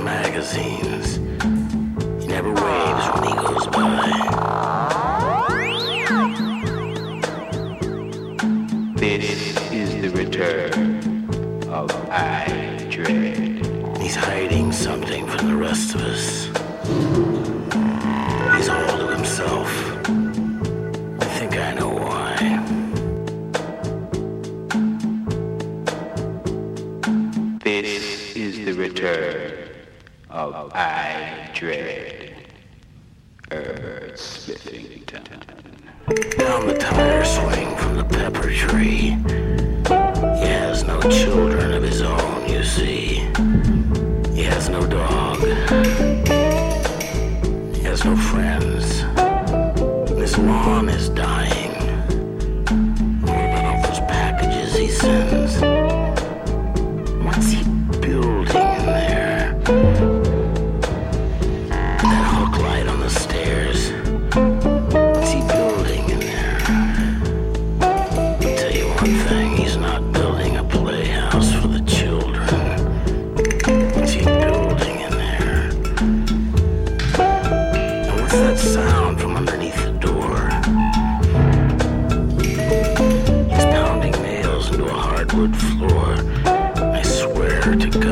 magazines. He never waves when he goes by. This is the return of I Dread. Earth Smithington. Down the tire swing from the pepper tree. He has no children of his own, you see. He has no dog. He has no friends. His lawn is dying. Sound from underneath the door? He's pounding nails into a hardwood floor. I swear to God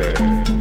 Yeah.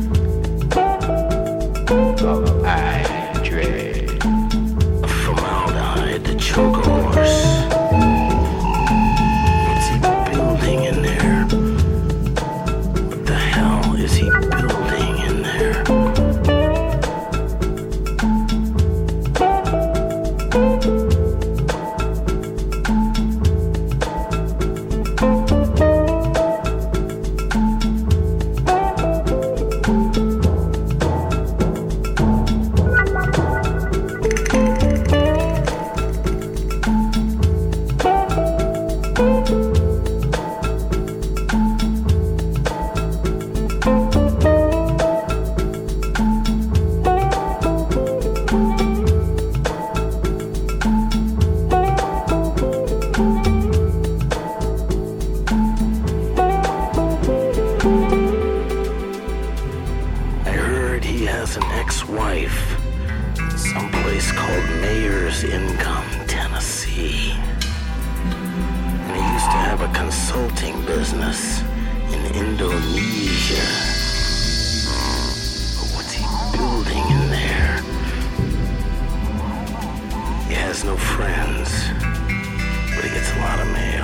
Consulting business in Indonesia. But what's he building in there? He has no friends, but he gets a lot of mail.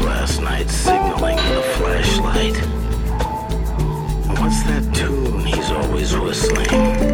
last night signaling with a flashlight. What's that tune he's always whistling?